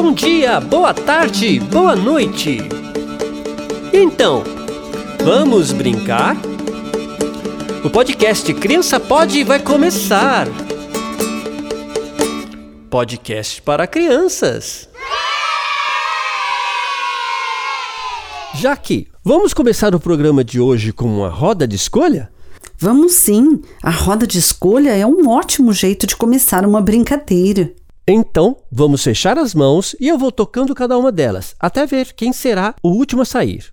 bom dia, boa tarde, boa noite. Então, vamos brincar? O podcast Criança Pode vai começar. Podcast para crianças. Jaque, vamos começar o programa de hoje com uma roda de escolha? Vamos sim. A roda de escolha é um ótimo jeito de começar uma brincadeira. Então, vamos fechar as mãos e eu vou tocando cada uma delas, até ver quem será o último a sair.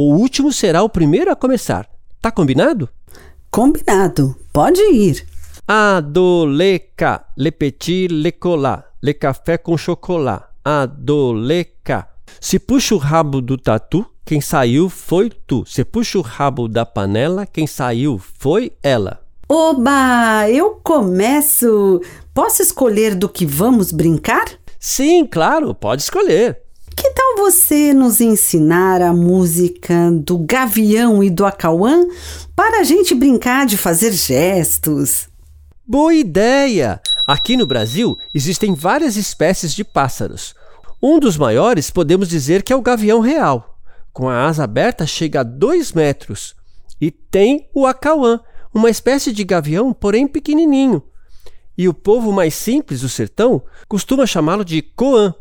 O último será o primeiro a começar. Tá combinado? Combinado. Pode ir. A, do, le, petit, le cola, le café com chocolate. A, do, le, ca. Se puxa o rabo do tatu, quem saiu foi tu. Se puxa o rabo da panela, quem saiu foi ela. Oba, eu começo. Posso escolher do que vamos brincar? Sim, claro, pode escolher. Que tal você nos ensinar a música do Gavião e do Acauã para a gente brincar de fazer gestos? Boa ideia! Aqui no Brasil existem várias espécies de pássaros. Um dos maiores podemos dizer que é o gavião real. Com a asa aberta chega a 2 metros. E tem o acauã, uma espécie de gavião, porém pequenininho. E o povo mais simples do sertão costuma chamá-lo de coã.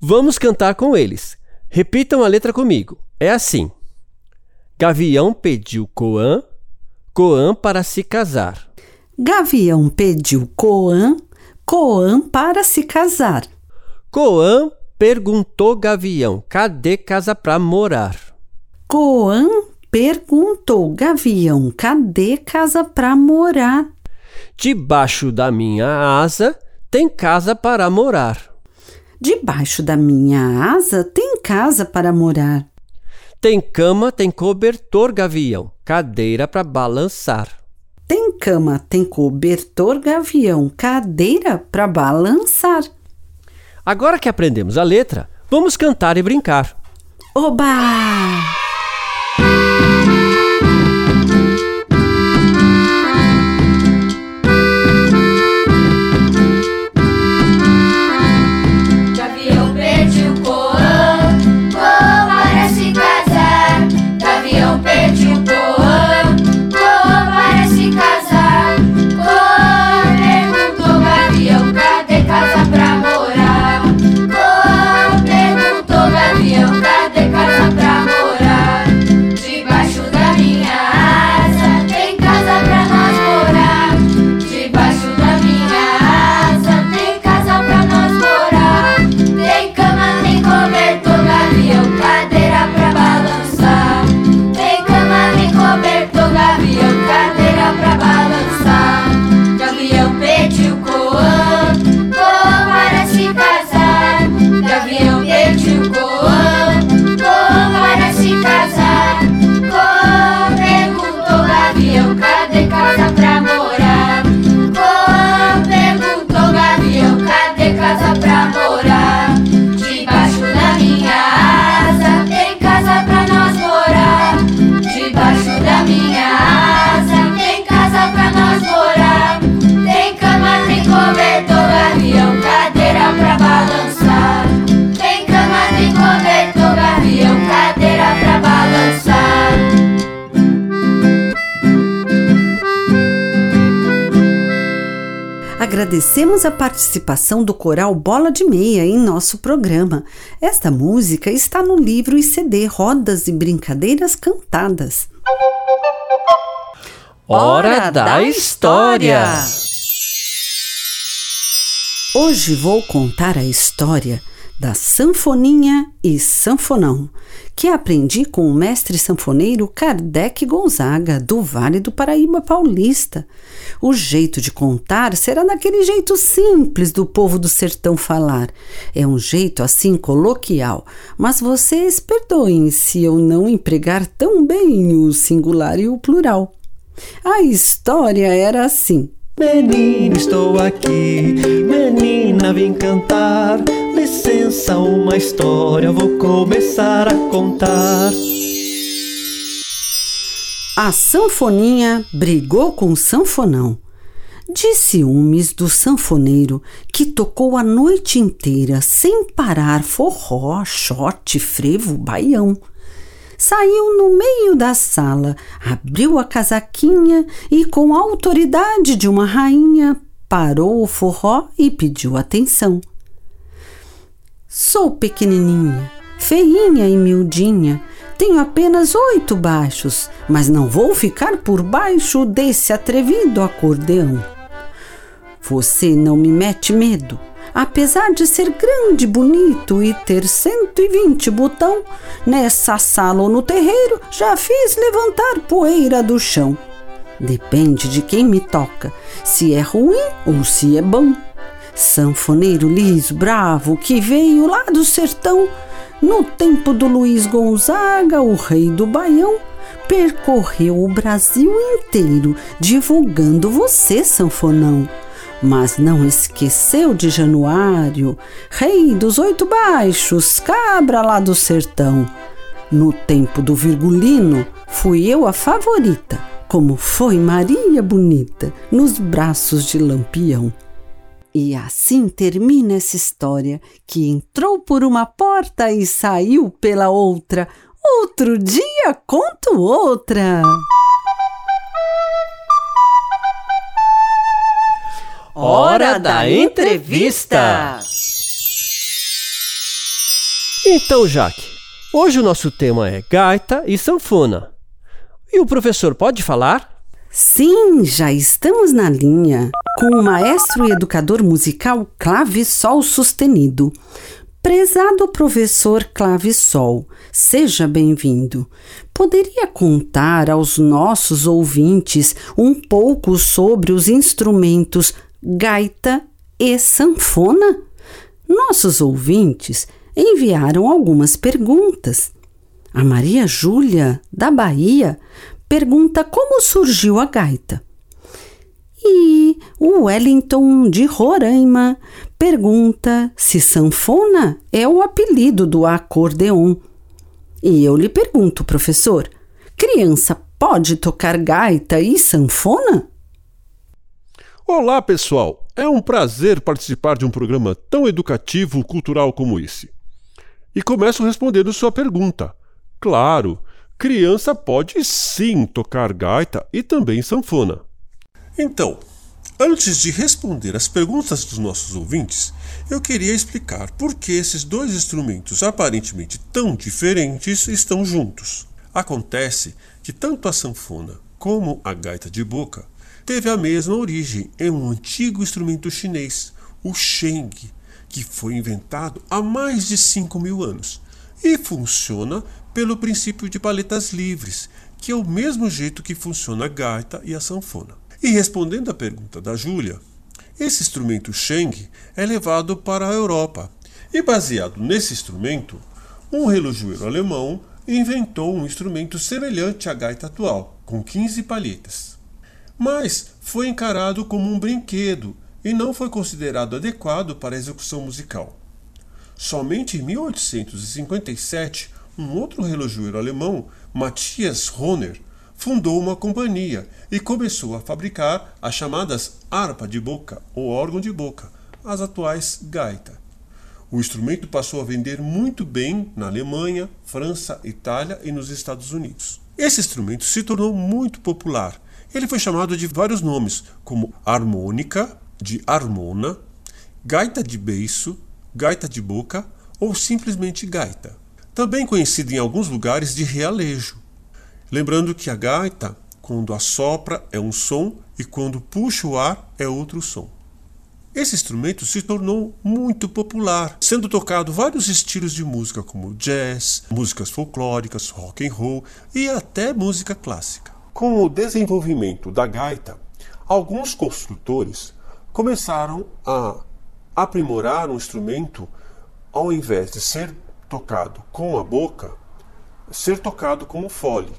Vamos cantar com eles. Repitam a letra comigo. É assim: Gavião pediu coã, coã para se casar. Gavião pediu Coã, Coã para se casar. Coã perguntou Gavião: cadê casa pra morar? Coã perguntou Gavião: cadê casa pra morar? Debaixo da minha asa tem casa para morar. Debaixo da minha asa tem casa para morar. Tem cama, tem cobertor, Gavião, cadeira para balançar. Tem cama, tem cobertor, gavião, cadeira para balançar. Agora que aprendemos a letra, vamos cantar e brincar. Oba! Agradecemos a participação do coral Bola de Meia em nosso programa. Esta música está no livro e CD Rodas e Brincadeiras Cantadas. Hora da história! Hoje vou contar a história da sanfoninha e sanfonão, que aprendi com o mestre sanfoneiro Kardec Gonzaga, do Vale do Paraíba Paulista. O jeito de contar será daquele jeito simples do povo do sertão falar. É um jeito assim coloquial, mas vocês perdoem se eu não empregar tão bem o singular e o plural. A história era assim. Menina, estou aqui, menina, vim cantar. Licença, uma história, vou começar a contar. A sanfoninha brigou com o sanfonão. De ciúmes do sanfoneiro que tocou a noite inteira sem parar forró, shot, frevo, baião. Saiu no meio da sala, abriu a casaquinha e, com a autoridade de uma rainha, parou o forró e pediu atenção. Sou pequenininha, feinha e miudinha, tenho apenas oito baixos, mas não vou ficar por baixo desse atrevido acordeão. Você não me mete medo. Apesar de ser grande, bonito e ter 120 botão, nessa sala ou no terreiro já fiz levantar poeira do chão. Depende de quem me toca, se é ruim ou se é bom. Sanfoneiro liso, bravo, que veio lá do sertão, no tempo do Luiz Gonzaga, o rei do Baião, percorreu o Brasil inteiro divulgando você, sanfonão. Mas não esqueceu de Januário, rei dos oito baixos, cabra lá do sertão. No tempo do Virgulino, fui eu a favorita, como foi Maria Bonita, nos braços de Lampião. E assim termina essa história que entrou por uma porta e saiu pela outra. Outro dia conto outra. Hora da entrevista! Então, Jaque, hoje o nosso tema é gaita e sanfona. E o professor pode falar? Sim, já estamos na linha com o maestro e educador musical Clavissol Sustenido. Prezado professor Clavissol, seja bem-vindo. Poderia contar aos nossos ouvintes um pouco sobre os instrumentos gaita e sanfona? Nossos ouvintes enviaram algumas perguntas. A Maria Júlia, da Bahia, pergunta como surgiu a gaita. E o Wellington de Roraima pergunta se sanfona é o apelido do acordeon. E eu lhe pergunto, professor, criança pode tocar gaita e sanfona? Olá, pessoal! É um prazer participar de um programa tão educativo cultural como esse. E começo respondendo sua pergunta. Claro, criança pode sim tocar gaita e também sanfona. Então, antes de responder as perguntas dos nossos ouvintes, eu queria explicar por que esses dois instrumentos aparentemente tão diferentes estão juntos. Acontece que tanto a sanfona como a gaita de boca teve a mesma origem em um antigo instrumento chinês, o sheng, que foi inventado há mais de 5 mil anos e funciona pelo princípio de paletas livres, que é o mesmo jeito que funciona a gaita e a sanfona. E respondendo à pergunta da Júlia, esse instrumento sheng é levado para a Europa e, baseado nesse instrumento, um relojoeiro alemão inventou um instrumento semelhante à gaita atual, com 15 palhetas mas foi encarado como um brinquedo e não foi considerado adequado para a execução musical. Somente em 1857, um outro relojoeiro alemão, Matthias Hohner, fundou uma companhia e começou a fabricar as chamadas harpa de boca ou órgão de boca, as atuais gaita. O instrumento passou a vender muito bem na Alemanha, França, Itália e nos Estados Unidos. Esse instrumento se tornou muito popular ele foi chamado de vários nomes, como harmônica, de harmona, gaita de beiço, gaita de boca ou simplesmente gaita. Também conhecido em alguns lugares de realejo. Lembrando que a gaita, quando assopra, é um som e quando puxa o ar, é outro som. Esse instrumento se tornou muito popular, sendo tocado vários estilos de música como jazz, músicas folclóricas, rock and roll e até música clássica. Com o desenvolvimento da gaita, alguns construtores começaram a aprimorar o instrumento ao invés de ser tocado com a boca, ser tocado como fole.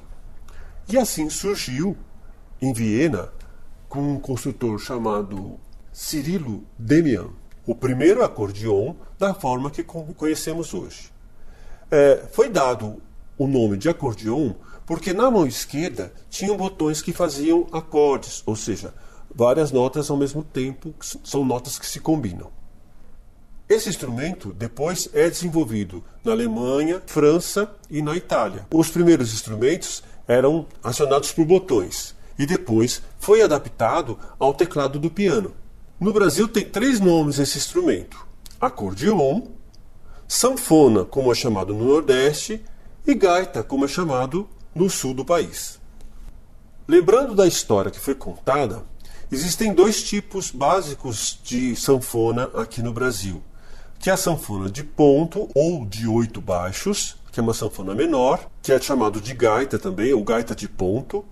E assim surgiu em Viena com um construtor chamado Cirilo Demian, o primeiro acordeon da forma que conhecemos hoje. É, foi dado o nome de acordeon porque na mão esquerda tinham botões que faziam acordes, ou seja, várias notas ao mesmo tempo, são notas que se combinam. Esse instrumento depois é desenvolvido na Alemanha, França e na Itália. Os primeiros instrumentos eram acionados por botões e depois foi adaptado ao teclado do piano. No Brasil tem três nomes esse instrumento: acordeon, sanfona, como é chamado no Nordeste, e gaita, como é chamado no sul do país. Lembrando da história que foi contada, existem dois tipos básicos de sanfona aqui no Brasil que é a sanfona de ponto ou de oito baixos, que é uma sanfona menor, que é chamado de gaita também, ou gaita de ponto,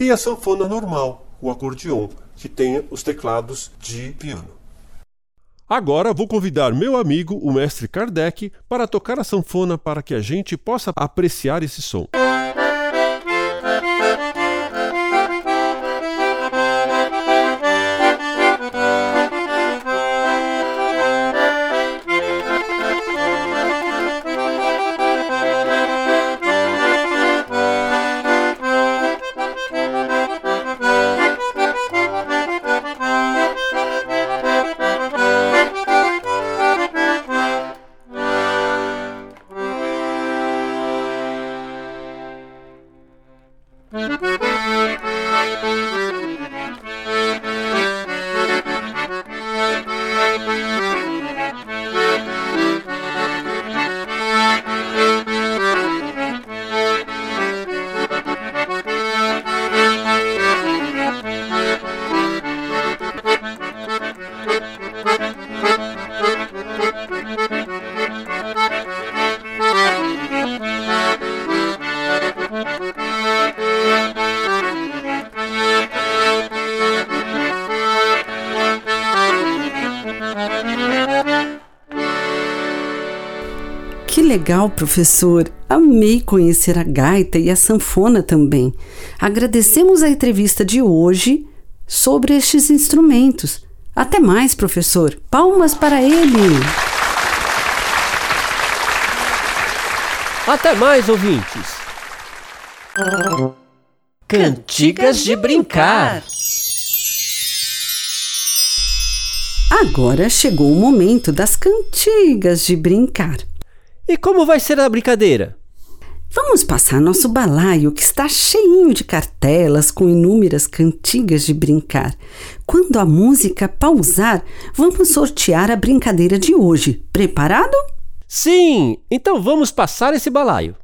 e a sanfona normal, o acordeon, que tem os teclados de piano. Agora vou convidar meu amigo, o mestre Kardec, para tocar a sanfona para que a gente possa apreciar esse som. Legal, professor! Amei conhecer a gaita e a sanfona também. Agradecemos a entrevista de hoje sobre estes instrumentos. Até mais, professor. Palmas para ele! Até mais, ouvintes! Cantigas de brincar. Agora chegou o momento das cantigas de brincar. E como vai ser a brincadeira? Vamos passar nosso balaio que está cheinho de cartelas com inúmeras cantigas de brincar. Quando a música pausar, vamos sortear a brincadeira de hoje. Preparado? Sim! Então vamos passar esse balaio.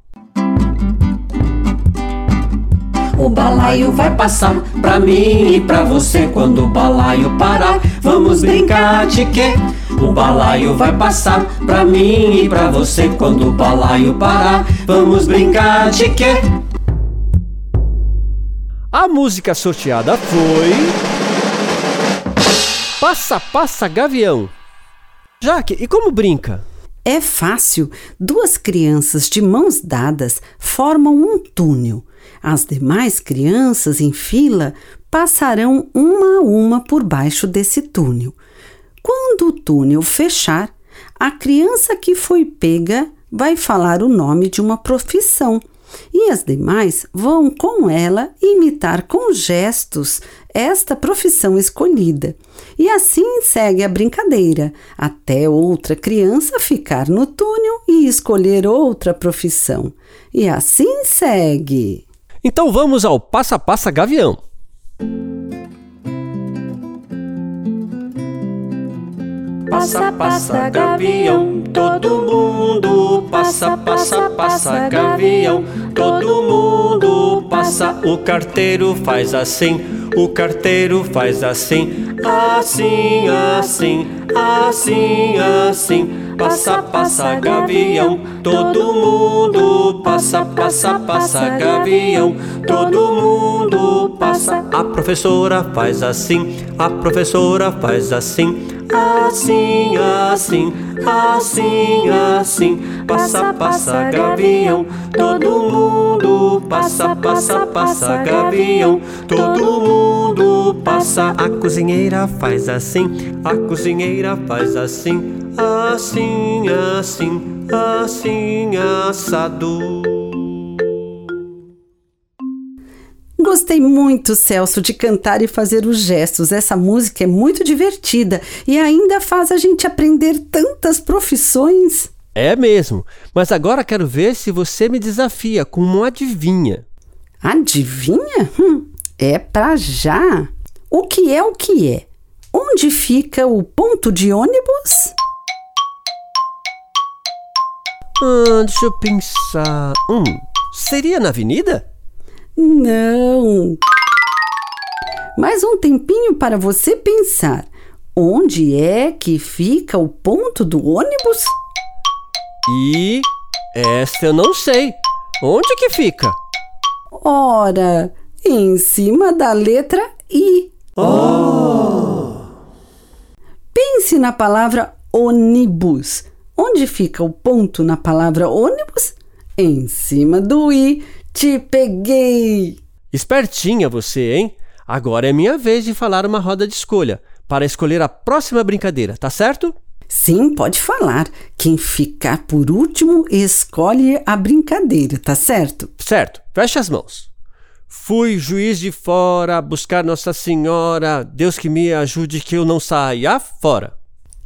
O balaio vai passar pra mim e pra você quando o balaio parar. Vamos brincar de quê? O balaio vai passar pra mim e pra você quando o balaio parar. Vamos brincar de quê? A música sorteada foi. Passa, passa, gavião. Jaque, e como brinca? É fácil. Duas crianças de mãos dadas formam um túnel. As demais crianças em fila passarão uma a uma por baixo desse túnel. Quando o túnel fechar, a criança que foi pega vai falar o nome de uma profissão e as demais vão com ela imitar com gestos esta profissão escolhida. E assim segue a brincadeira, até outra criança ficar no túnel e escolher outra profissão. E assim segue. Então vamos ao Passa Passa Gavião. Passa, passa, gavião, todo mundo passa, passa, passa, gavião, todo mundo passa. O carteiro faz assim, o carteiro faz assim, assim, assim, assim, assim. Passa, passa, gavião, todo mundo passa, passa, passa, gavião, todo mundo passa. A professora faz assim, a professora faz assim, assim, assim, assim, assim. Passa, passa, gavião, todo mundo passa, passa, passa, gavião, todo mundo passa. A cozinheira faz assim, a cozinheira faz assim, assim, assim, assim, assado. Gostei muito, Celso, de cantar e fazer os gestos. Essa música é muito divertida e ainda faz a gente aprender tantas profissões. É mesmo, mas agora quero ver se você me desafia com uma adivinha. Adivinha? Hum, é pra já. O que é o que é? Onde fica o ponto de ônibus? Ah, deixa eu pensar. Hum, seria na avenida? Não. Mais um tempinho para você pensar. Onde é que fica o ponto do ônibus? E esta eu não sei. Onde que fica? Ora, em cima da letra I. Pense na palavra ônibus. Onde fica o ponto na palavra ônibus? Em cima do I. Te peguei! Espertinha você, hein? Agora é minha vez de falar uma roda de escolha para escolher a próxima brincadeira, tá certo? Sim, pode falar. Quem ficar por último escolhe a brincadeira, tá certo? Certo, feche as mãos. Fui juiz de fora buscar Nossa Senhora, Deus que me ajude que eu não saia fora.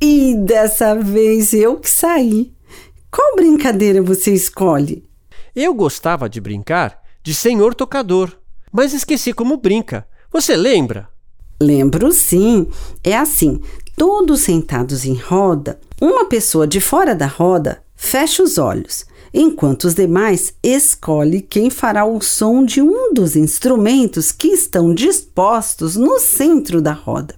E dessa vez eu que saí. Qual brincadeira você escolhe? Eu gostava de brincar de senhor tocador, mas esqueci como brinca. Você lembra? Lembro sim. É assim: todos sentados em roda, uma pessoa de fora da roda fecha os olhos, enquanto os demais escolhe quem fará o som de um dos instrumentos que estão dispostos no centro da roda.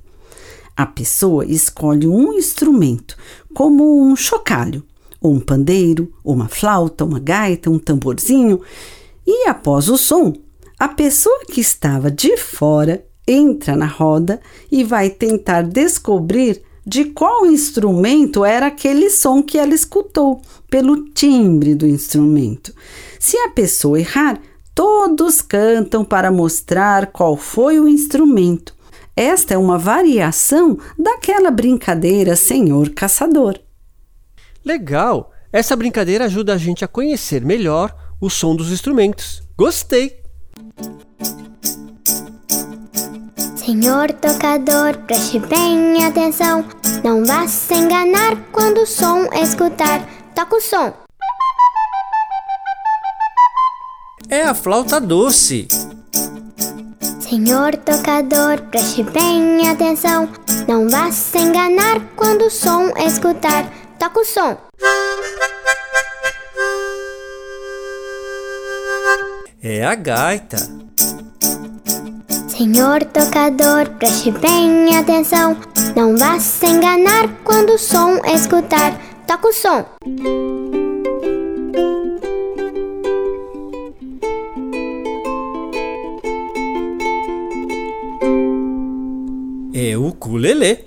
A pessoa escolhe um instrumento, como um chocalho, ou um pandeiro, ou uma flauta, uma gaita, um tamborzinho, e após o som, a pessoa que estava de fora entra na roda e vai tentar descobrir de qual instrumento era aquele som que ela escutou, pelo timbre do instrumento. Se a pessoa errar, todos cantam para mostrar qual foi o instrumento. Esta é uma variação daquela brincadeira Senhor Caçador. Legal! Essa brincadeira ajuda a gente a conhecer melhor o som dos instrumentos. Gostei! Senhor tocador, preste bem atenção. Não vá se enganar quando o som escutar. Toca o som. É a flauta doce. Senhor tocador, preste bem atenção. Não vá se enganar quando o som escutar. Toca o som. É a gaita. Senhor tocador, preste bem atenção. Não vá se enganar quando o som escutar. Toca o som. Ukulele.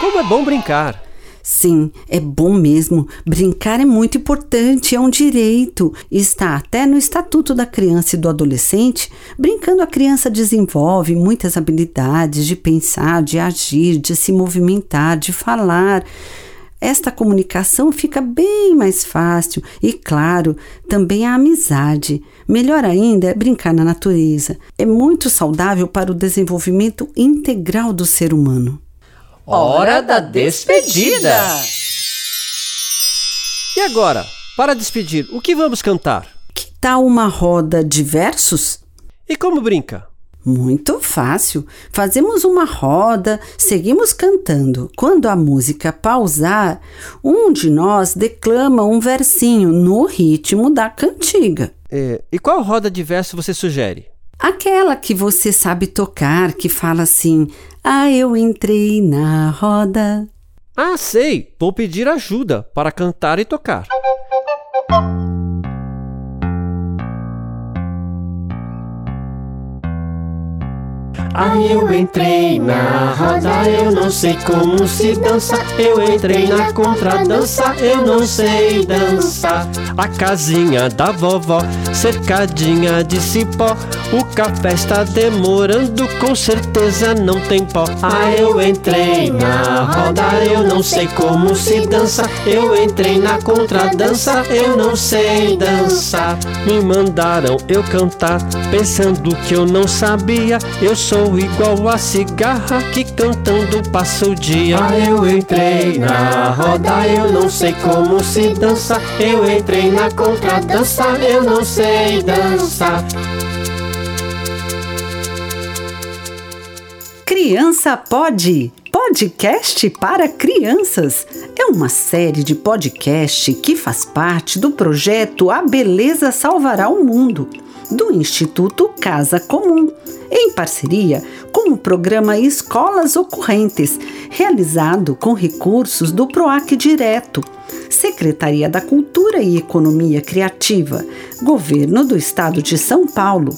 Como é bom brincar. Sim, é bom mesmo. Brincar é muito importante, é um direito. Está até no Estatuto da Criança e do Adolescente. Brincando, a criança desenvolve muitas habilidades de pensar, de agir, de se movimentar, de falar. Esta comunicação fica bem mais fácil e, claro, também a amizade. Melhor ainda é brincar na natureza. É muito saudável para o desenvolvimento integral do ser humano. Hora da despedida! E agora, para despedir, o que vamos cantar? Que tal uma roda de versos? E como brinca? Muito fácil. Fazemos uma roda, seguimos cantando. Quando a música pausar, um de nós declama um versinho no ritmo da cantiga. É, e qual roda de verso você sugere? Aquela que você sabe tocar, que fala assim: Ah, eu entrei na roda. Ah, sei! Vou pedir ajuda para cantar e tocar. Aí eu entrei na roda, eu não sei como se dança. Eu entrei na contradança, eu não sei dançar. A casinha da vovó, cercadinha de cipó. O café está demorando, com certeza não tem pó. Aí eu entrei na roda, eu não sei como se dança. Eu entrei na contradança, eu não sei dançar. Me mandaram eu cantar, pensando que eu não sabia. Eu sou igual a cigarra que cantando passa o dia. Aí eu entrei na roda, eu não sei como se dança. Eu entrei na contradança, eu não sei dançar. Criança Pode. Podcast para crianças. É uma série de podcast que faz parte do projeto A Beleza Salvará o Mundo, do Instituto Casa Comum, em parceria com o programa Escolas Ocorrentes, realizado com recursos do PROAC Direto. Secretaria da Cultura e Economia Criativa, Governo do Estado de São Paulo.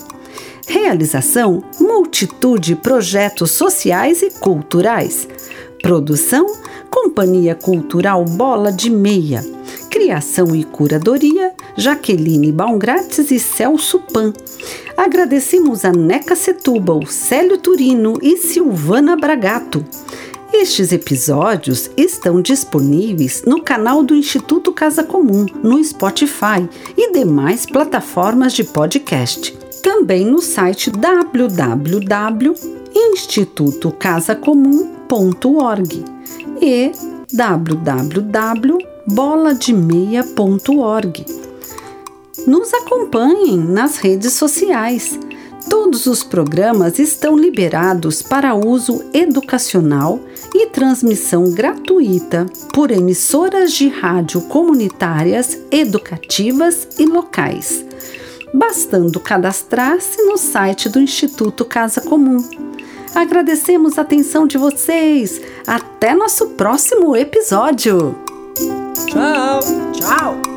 Realização: multitude de projetos sociais e culturais. Produção: Companhia Cultural Bola de Meia. Criação e curadoria: Jaqueline Baumgrates e Celso Pan. Agradecemos a Neca Setúbal, Célio Turino e Silvana Bragato. Estes episódios estão disponíveis no canal do Instituto Casa Comum, no Spotify e demais plataformas de podcast também no site www.institutocasacomum.org e www.bolademeia.org. Nos acompanhem nas redes sociais. Todos os programas estão liberados para uso educacional e transmissão gratuita por emissoras de rádio comunitárias, educativas e locais bastando cadastrar-se no site do Instituto Casa Comum. Agradecemos a atenção de vocês. Até nosso próximo episódio. Tchau!